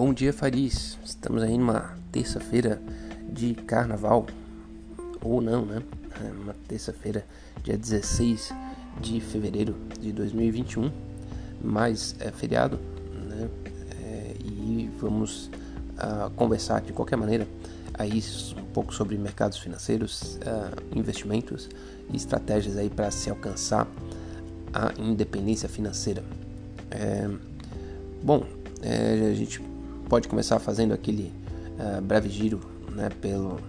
Bom dia, Faris. Estamos aí numa terça-feira de carnaval. Ou não, né? É uma terça-feira, dia 16 de fevereiro de 2021. Mas é feriado, né? É, e vamos uh, conversar de qualquer maneira aí um pouco sobre mercados financeiros, uh, investimentos e estratégias aí para se alcançar a independência financeira. É, bom, é, a gente pode começar fazendo aquele uh, breve giro né, pelo,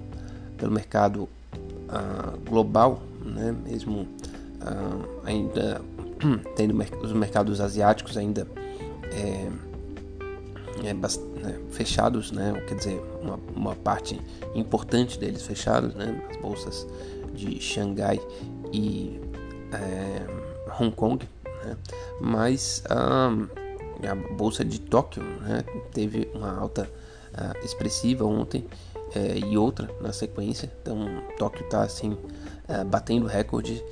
pelo mercado uh, global, né, mesmo uh, ainda tendo os mercados asiáticos ainda é, é né, fechados, né, quer dizer, uma, uma, parte importante deles fechados, né, as bolsas de Xangai e é, Hong Kong, né, mas a bolsa de Tóquio né, teve uma alta uh, expressiva ontem uh, e outra na sequência. Então, Tóquio está assim uh, batendo recorde.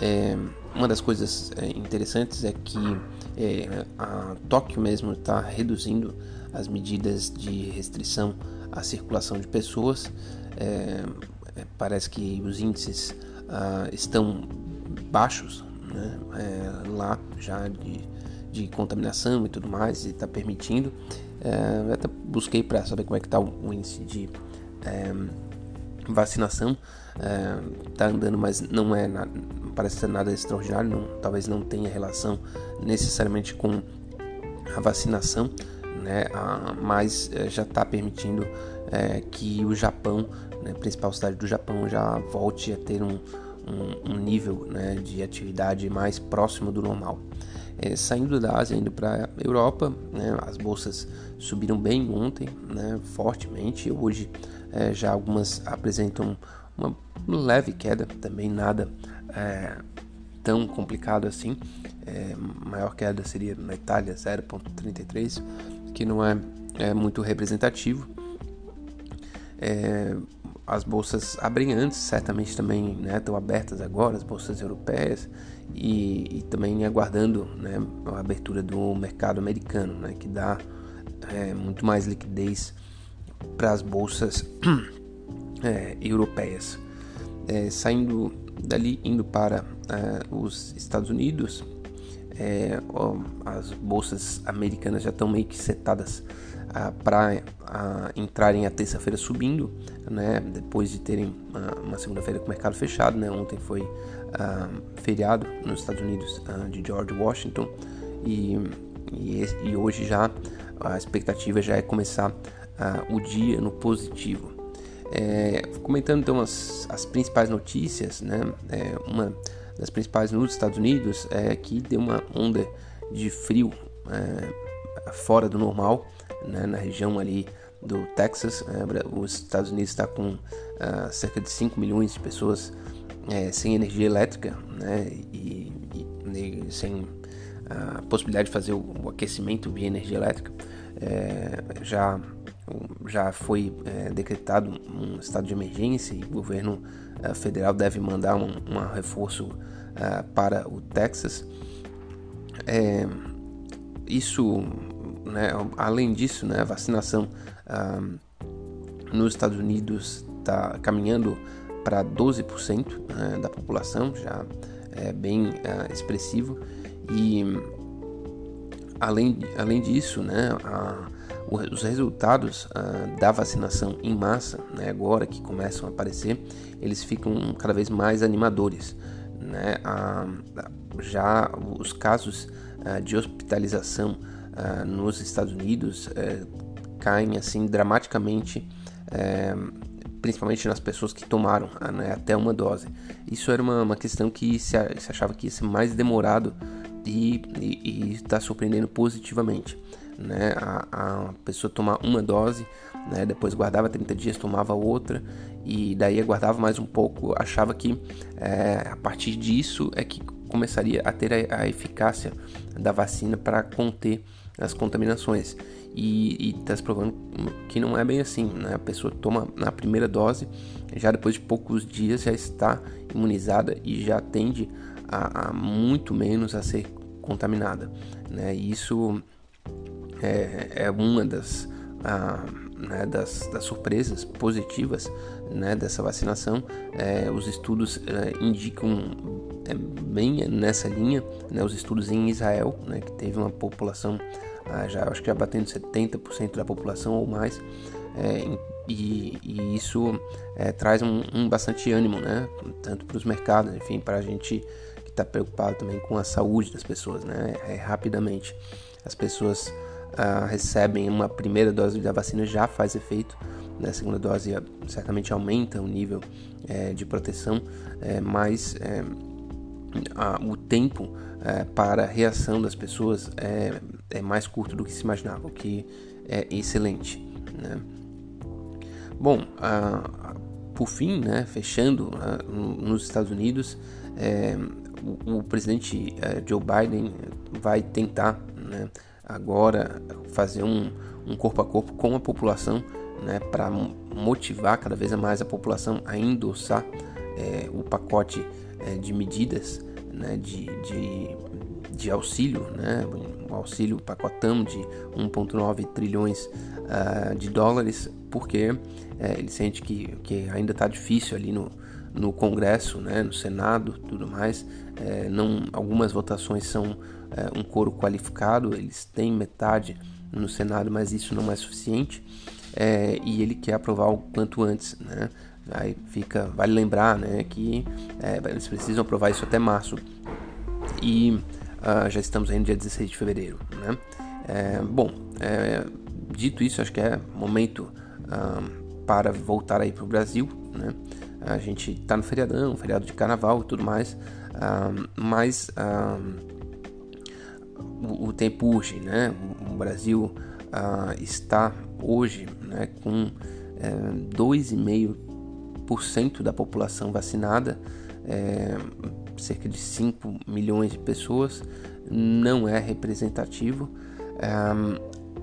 É, uma das coisas é, interessantes é que a Tóquio mesmo está reduzindo as medidas de restrição à circulação de pessoas. parece que os índices ah, estão baixos né, lá já de de contaminação e tudo mais, e está permitindo. É, até busquei para saber como é que está o índice de é, vacinação. Está é, andando, mas não é nada, parece ser nada extraordinário, não, talvez não tenha relação necessariamente com a vacinação, né, a, mas é, já está permitindo é, que o Japão, né, principal cidade do Japão, já volte a ter um, um, um nível né, de atividade mais próximo do normal é, saindo da Ásia, indo para a Europa. Né, as bolsas subiram bem ontem, né, fortemente. Hoje é, já algumas apresentam uma leve queda, também nada é, tão complicado assim. É, maior queda seria na Itália 0,33, que não é, é muito representativo. É, as bolsas abrem antes, certamente também né, estão abertas agora, as bolsas europeias, e, e também aguardando né, a abertura do mercado americano, né, que dá é, muito mais liquidez para as bolsas é, europeias. É, saindo dali, indo para é, os Estados Unidos, é, ó, as bolsas americanas já estão meio que setadas para entrarem a terça-feira subindo, né, depois de terem uma, uma segunda-feira com o mercado fechado. Né, ontem foi feriado nos Estados Unidos de George Washington e, e, e, hoje já a expectativa já é começar o dia no positivo. É, comentando então as, as principais notícias, né, é, uma das principais nos Estados Unidos é que deu uma onda de frio é, fora do normal né, na região ali do Texas. É, os Estados Unidos está com uh, cerca de 5 milhões de pessoas é, sem energia elétrica né, e, e, e, sem a possibilidade de fazer o, o aquecimento via energia elétrica. É, já, já foi é, decretado um estado de emergência e o governo uh, federal deve mandar um, um reforço para o Texas. É, isso né? Além disso, né, a vacinação ah, nos Estados Unidos está caminhando para 12% né, da população, já é bem ah, expressivo. E além, além disso, né, a, os resultados ah, da vacinação em massa, né, agora que começam a aparecer, eles ficam cada vez mais animadores. Né? já os casos de hospitalização uh, nos Estados Unidos uh, caem assim dramaticamente, uh, principalmente nas pessoas que tomaram né, até uma dose. Isso era uma, uma questão que se, se, achava que ia ser mais demorado e está surpreendendo positivamente. Né? A, a, pessoa tomar uma dose, né? depois guardava 30 dias, tomava outra e daí aguardava mais um pouco, achava que é, a partir disso é que começaria a ter a, a eficácia da vacina para conter as contaminações. E está se provando que não é bem assim. Né? A pessoa toma na primeira dose, já depois de poucos dias já está imunizada e já tende a, a muito menos a ser contaminada. Né? E isso é, é uma das ah, né, das, das, surpresas positivas né, dessa vacinação. É, os estudos é, indicam é, bem nessa linha, né, os estudos em Israel, né, que teve uma população, ah, já acho que já batendo 70% da população ou mais, é, e, e, isso é, traz um, um, bastante ânimo, né, tanto para os mercados, enfim, para a gente que está preocupado também com a saúde das pessoas, né, é, rapidamente as pessoas ah, recebem uma primeira dose da vacina já faz efeito, né? a segunda dose certamente aumenta o nível é, de proteção, é, mas é, a, o tempo é, para a reação das pessoas é, é, mais curto do que se imaginava, o que é excelente. Né? Bom, por fim, né, fechando nos Estados Unidos, o, o, presidente Joe Biden vai tentar né, agora fazer um, um corpo a corpo com a população né, para motivar cada vez mais a população a endossar é, o pacote é, de medidas né, de, de, de, auxílio, né, o auxílio pacotão de 1,9 trilhões uh, de dólares, porque é, ele sente que, que ainda está difícil ali no, no Congresso, né, no Senado, tudo mais. É, não, algumas votações são é, um coro qualificado, eles têm metade no Senado, mas isso não é suficiente. É, e ele quer aprovar o quanto antes, né? Aí fica, vale lembrar, né, que é, eles precisam aprovar isso até março e uh, já estamos aí no dia 16 de fevereiro, né? É, bom, é, dito isso, acho que é momento uh, para voltar aí para o Brasil, né? A gente está no feriadão, feriado de carnaval e tudo mais, uh, mas o, o, tempo urge, né? O, o Brasil está hoje né, com é, 2,5% da população vacinada, é, cerca de 5 milhões de pessoas, não é representativo. É,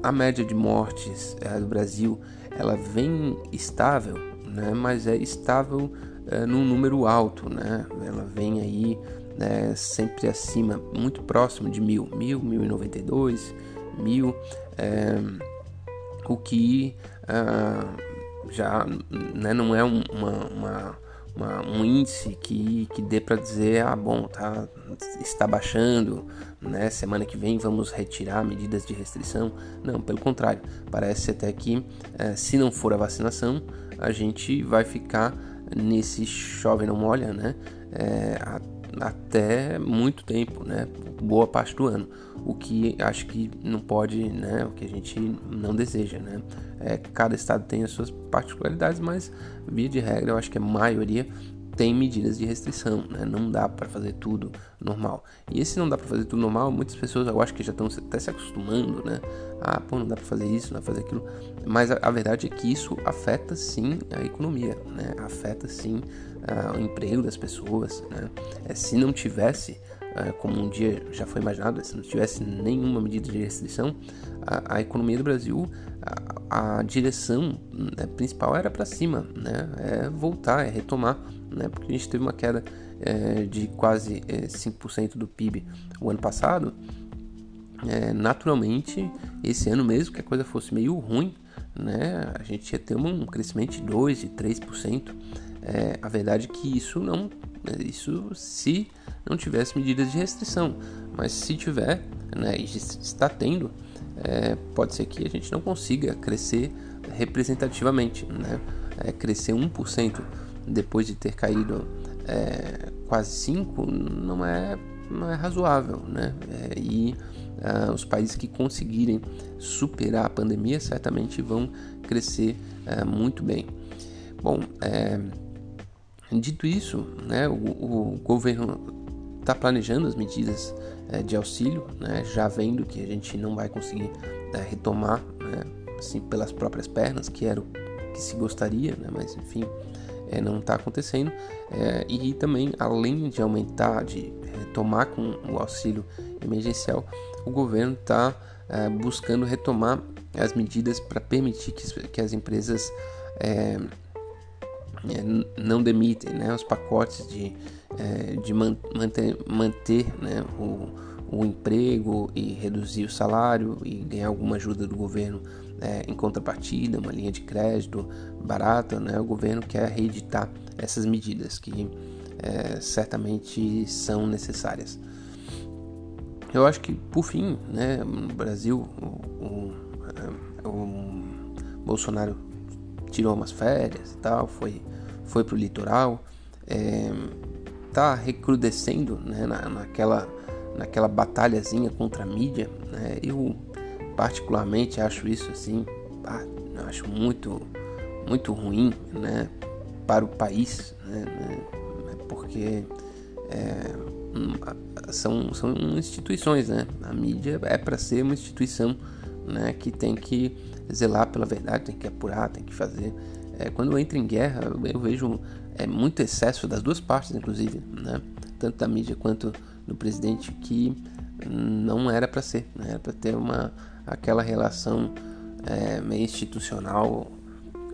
a média de mortes é, do Brasil ela vem estável, né, mas é estável é, num número alto, né? ela vem aí né, sempre acima, muito próximo de mil, mil, mil e noventa e dois, mil. É, o que uh, já né, não é um, uma, uma, uma, um índice que, que dê para dizer, ah, bom, tá, está baixando, né, semana que vem vamos retirar medidas de restrição. Não, pelo contrário, parece até que uh, se não for a vacinação, a gente vai ficar nesse chove não molha, né, é, até muito tempo, né? Boa parte do ano. O que acho que não pode, né? O que a gente não deseja, né? É, cada estado tem as suas particularidades, mas via de regra eu acho que a maioria tem medidas de restrição, né? Não dá para fazer tudo normal. E esse não dá para fazer tudo normal, muitas pessoas eu acho que já estão até se acostumando, né? Ah, pô, não dá para fazer isso, não dá pra fazer aquilo. Mas a, a, verdade é que isso afeta sim a economia, né? Afeta sim uh, o emprego das pessoas, né? É, se não tivesse uh, como um dia já foi imaginado, se não tivesse nenhuma medida de restrição, a, a economia do Brasil, a, a direção né, principal era para cima, né? É voltar, é retomar né? porque a gente teve uma queda é, de quase é, 5% do PIB o ano passado. É, naturalmente, esse ano mesmo que a coisa fosse meio ruim, né, a gente ia ter um crescimento de 2%, de 3%. É, a verdade é que isso não, isso se não tivesse medidas de restrição, mas se tiver, né, e está tendo, é, pode ser que a gente não consiga crescer representativamente, né, é, crescer 1% depois de ter caído é, quase 5 não é, não é razoável, né? É, e uh, os países que conseguirem superar a pandemia certamente vão crescer uh, muito bem. Bom, é, dito isso, né, o, o governo está planejando as medidas é, de auxílio, né, já vendo que a gente não vai conseguir é, retomar né, assim, pelas próprias pernas, que era o que se gostaria, né, mas enfim, é, não está acontecendo. E também, além de aumentar, de retomar com o auxílio emergencial, o governo está é, buscando retomar as medidas para permitir que, que, as empresas é, não demitem né, os pacotes de de man manter, manter né, o, o emprego e reduzir o salário e ganhar alguma ajuda do governo é, em contrapartida, uma linha de crédito barata, né, o governo quer reeditar essas medidas que é, certamente são necessárias. Eu acho que, por fim, né, no Brasil, o, o, é, o Bolsonaro tirou umas férias e tal, foi, foi pro litoral, é, tá recrudescendo né, na, naquela, naquela batalhazinha contra a mídia. Né, eu particularmente acho isso assim, acho muito, muito ruim né, para o país, né, né porque é, são, são instituições, né? A mídia é para ser uma instituição né, que tem que zelar pela verdade, tem que apurar, tem que fazer. É, quando entra em guerra, eu vejo é, muito excesso das duas partes, inclusive, né? tanto da mídia quanto do presidente, que não era para ser, né? era para ter uma aquela relação é, meio institucional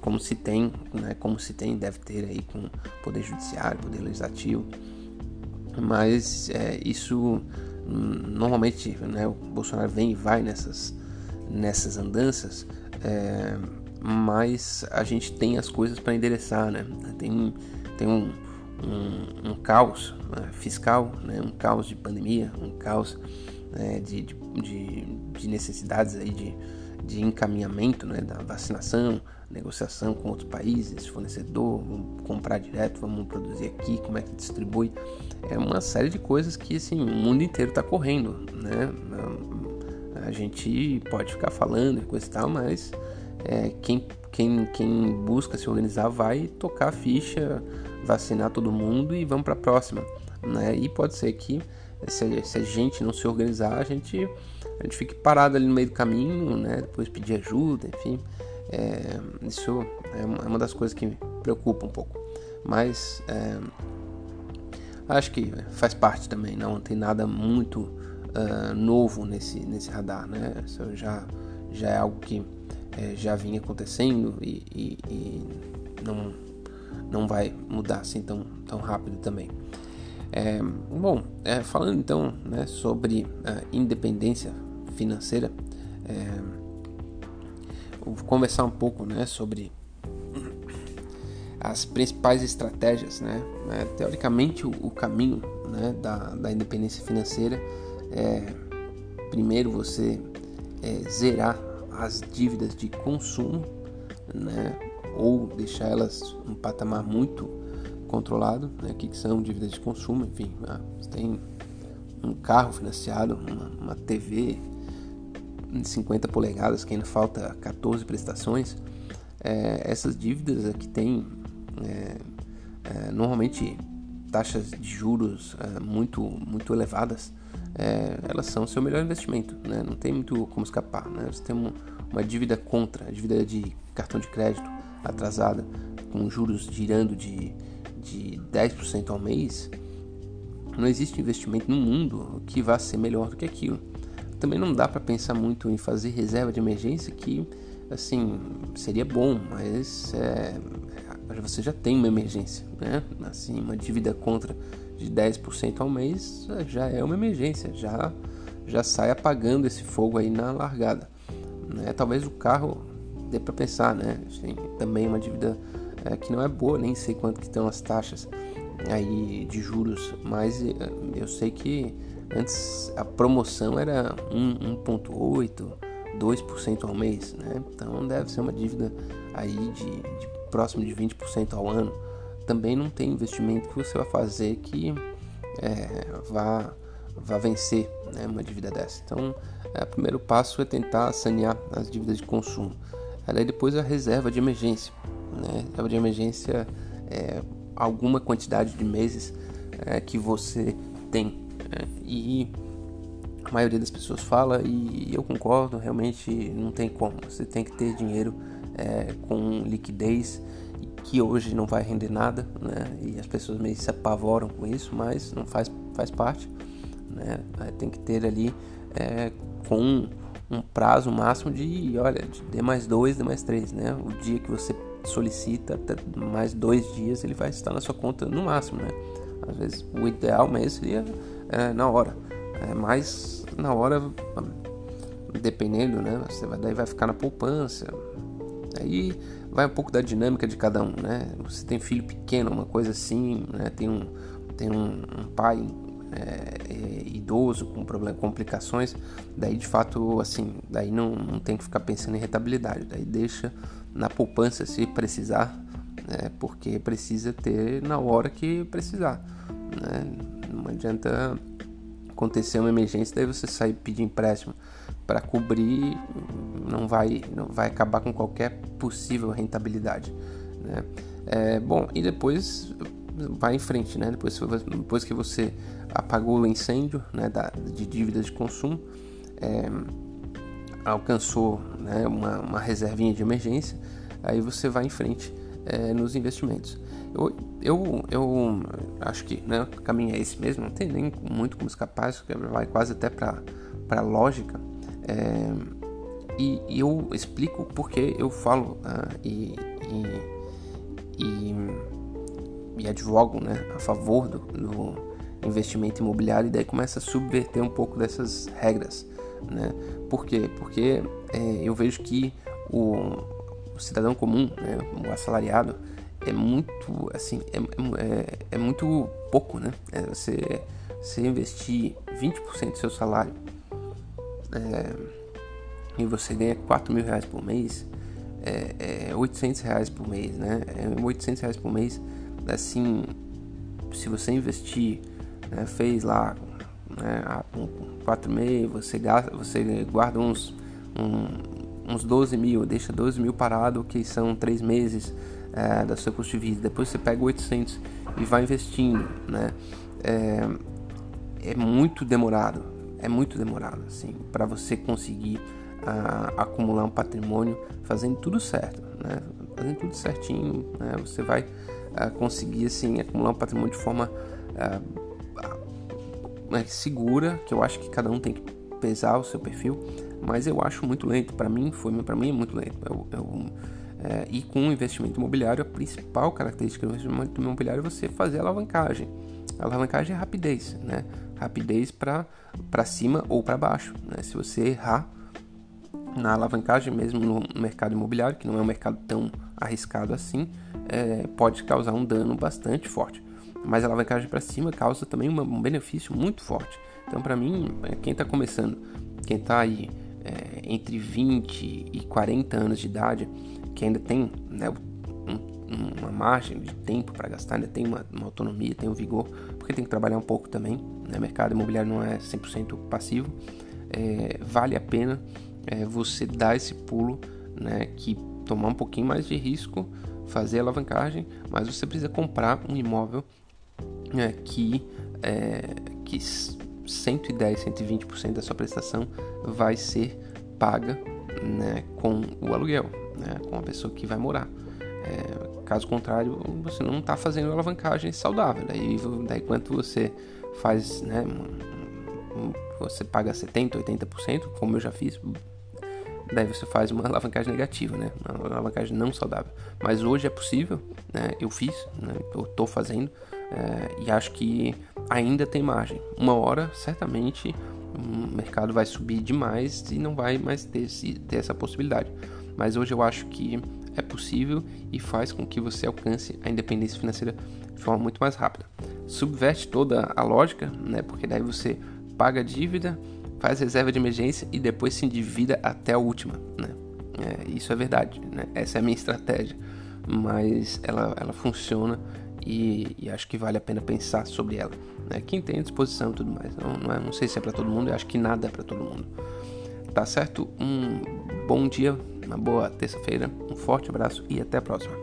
como se tem, né, como se tem, deve ter aí com poder judiciário, poder legislativo, mas é, isso normalmente, né, o Bolsonaro vem e vai nessas nessas andanças, é, mas a gente tem as coisas para endereçar, né? Tem tem um, um, um caos né, fiscal, né, um caos de pandemia, um caos né, de, de, de necessidades aí de, de encaminhamento né, da vacinação, negociação com outros países, fornecedor, vamos comprar direto, vamos produzir aqui, como é que distribui. É uma série de coisas que assim, o mundo inteiro está correndo. Né? A gente pode ficar falando e coisa e tal, mas é, quem, quem, quem busca se organizar vai tocar a ficha, vacinar todo mundo e vamos para a próxima. Né? E pode ser que se, se a gente não se organizar, a gente, a gente fique parado ali no meio do caminho, né? depois pedir ajuda, enfim. É, isso é uma das coisas que me preocupa um pouco. Mas é, acho que faz parte também, não tem nada muito uh, novo nesse, nesse radar, né? Isso já, já é algo que é, já vinha acontecendo e, e, e, não, não vai mudar assim tão, tão rápido também. É, bom, é, falando então né, sobre a independência financeira, é, vou conversar um pouco né, sobre as principais estratégias. Né? É, teoricamente, o, o caminho né, da, da independência financeira é primeiro você é, zerar as dívidas de consumo né, ou deixar elas um patamar muito controlado, né? que, que são dívidas de consumo, enfim, ah, você tem um carro financiado, uma, uma TV 50 polegadas que ainda falta 14 prestações, é, essas dívidas aqui têm é, é, normalmente taxas de juros é, muito, muito elevadas, é, elas são seu melhor investimento, né? não tem muito como escapar. Né? Você tem uma, dívida contra, a dívida de cartão de crédito atrasada, com juros girando de de 10% ao mês, não existe investimento no mundo que vá ser melhor do que aquilo. Também não dá para pensar muito em fazer reserva de emergência, que assim seria bom, mas é, você já tem uma emergência, né? Assim, uma dívida contra de 10% ao mês já é uma emergência, já já sai apagando esse fogo aí na largada. Né? Talvez o carro dê para pensar, né? Assim, também uma dívida é, que não é boa, nem sei quanto que estão as taxas aí de juros, mas é, eu sei que antes a promoção era 1,8, 2% ao mês, né? Então deve ser uma dívida aí de, de próximo de 20% ao ano. Também não tem investimento que você vai fazer que é, vá, vá vencer né, uma dívida dessa. Então, é, o primeiro passo é tentar sanear as dívidas de consumo. Aí depois a reserva de emergência né? Reserva de emergência é alguma quantidade de meses é, que você tem. É, e a maioria das pessoas fala, e eu concordo, realmente não tem como. Você tem que ter dinheiro é, com liquidez que hoje não vai render nada, né? E as pessoas meio se apavoram com isso, mas não faz, faz parte, né? Tem que ter ali é, com um prazo máximo de, olha, de D mais dois, D mais três, né? O dia que você solicita até mais dois dias ele vai estar na sua conta no máximo, né? Às vezes o ideal mesmo seria é, na hora. É, mas na hora, dependendo, né? Você vai, daí vai ficar na poupança. Aí vai um pouco da dinâmica de cada um, né? Você tem filho pequeno, uma coisa assim, né? Tem um, tem um, um pai é, é, idoso com problema, complicações, daí de fato, assim, daí não, não tem que ficar pensando em rentabilidade, daí deixa na poupança se precisar, né? Porque precisa ter na hora que precisar, né? Não adianta acontecer uma emergência, daí você sair pedir empréstimo para cobrir, não vai, não vai acabar com qualquer possível rentabilidade, né? É, bom, e depois vai em frente, né? Depois, depois que você apagou o incêndio né, da, de dívidas de consumo, é, alcançou né, uma, uma reservinha de emergência, aí você vai em frente é, nos investimentos. Eu, eu, eu acho que né, o caminho é esse mesmo, não tem nem muito como escapar, isso vai quase até para a lógica. É, e, e, eu explico porque eu falo uh, e, e, e, e, advogo né, a favor do, do investimento imobiliário e daí começa a subverter um pouco dessas regras, né? Por quê? Porque é, eu vejo que o, o cidadão comum, né, o assalariado, é muito assim é, é, é muito pouco né é você, você investir 20% do seu salário é, e você ganha 4 mil reais por mês é, é 800 reais por mês né é 800 reais por mês assim se você investir né, fez lá né, um, quatro meses você gasta você guarda uns um, uns 12 mil deixa 12 mil parado que são três meses é, da seu custo de vida. Depois você pega 800 e vai investindo, né? É, é muito demorado, é muito demorado, assim, para você conseguir uh, acumular um patrimônio fazendo tudo certo, né? Fazendo tudo certinho, né? Você vai uh, conseguir, assim, acumular um patrimônio de forma uh, segura, que eu acho que cada um tem que pesar o seu perfil, mas eu acho muito lento. Para mim foi, para mim é muito lento. Eu, eu é, e com o investimento imobiliário, a principal característica do investimento imobiliário é você fazer a alavancagem. A alavancagem é rapidez, né? Rapidez para cima ou para baixo. Né? Se você errar na alavancagem, mesmo no mercado imobiliário, que não é um mercado tão arriscado assim, é, pode causar um dano bastante forte. Mas alavancagem para cima causa também um benefício muito forte. Então, para mim, é, quem está começando, quem está aí é, entre 20 e 40 anos de idade, que ainda tem né, um, uma margem de tempo para gastar, ainda tem uma, uma, autonomia, tem um vigor, porque tem que trabalhar um pouco também. Né? O mercado imobiliário não é 100% passivo. É, vale a pena é, você dar esse pulo, né, que tomar um pouquinho mais de risco, fazer alavancagem, mas você precisa comprar um imóvel né, que, é, que 110, 120% da sua prestação vai ser paga né, com o aluguel né, com a pessoa que vai morar. É, caso contrário, você não está fazendo alavancagem saudável. Daí, daí quanto você faz, né, você paga 70%, 80%, como eu já fiz, daí você faz uma alavancagem negativa, né, uma alavancagem não saudável. Mas hoje é possível, né, eu fiz, né, eu estou fazendo é, e acho que ainda tem margem. Uma hora, certamente, o mercado vai subir demais e não vai mais ter, ter essa possibilidade mas hoje eu acho que é possível e faz com que você alcance a independência financeira de forma muito mais rápida. Subverte toda a lógica, né? Porque daí você paga a dívida, faz reserva de emergência e depois se endivida até a última, né? É, isso é verdade, né? Essa é a minha estratégia, mas ela, ela funciona e, e acho que vale a pena pensar sobre ela. Né? Quem tem disposição e tudo mais, não, não, é, não sei se é para todo mundo, eu acho que nada é para todo mundo. Tá certo? Um bom dia uma boa terça-feira, um forte abraço e até a próxima.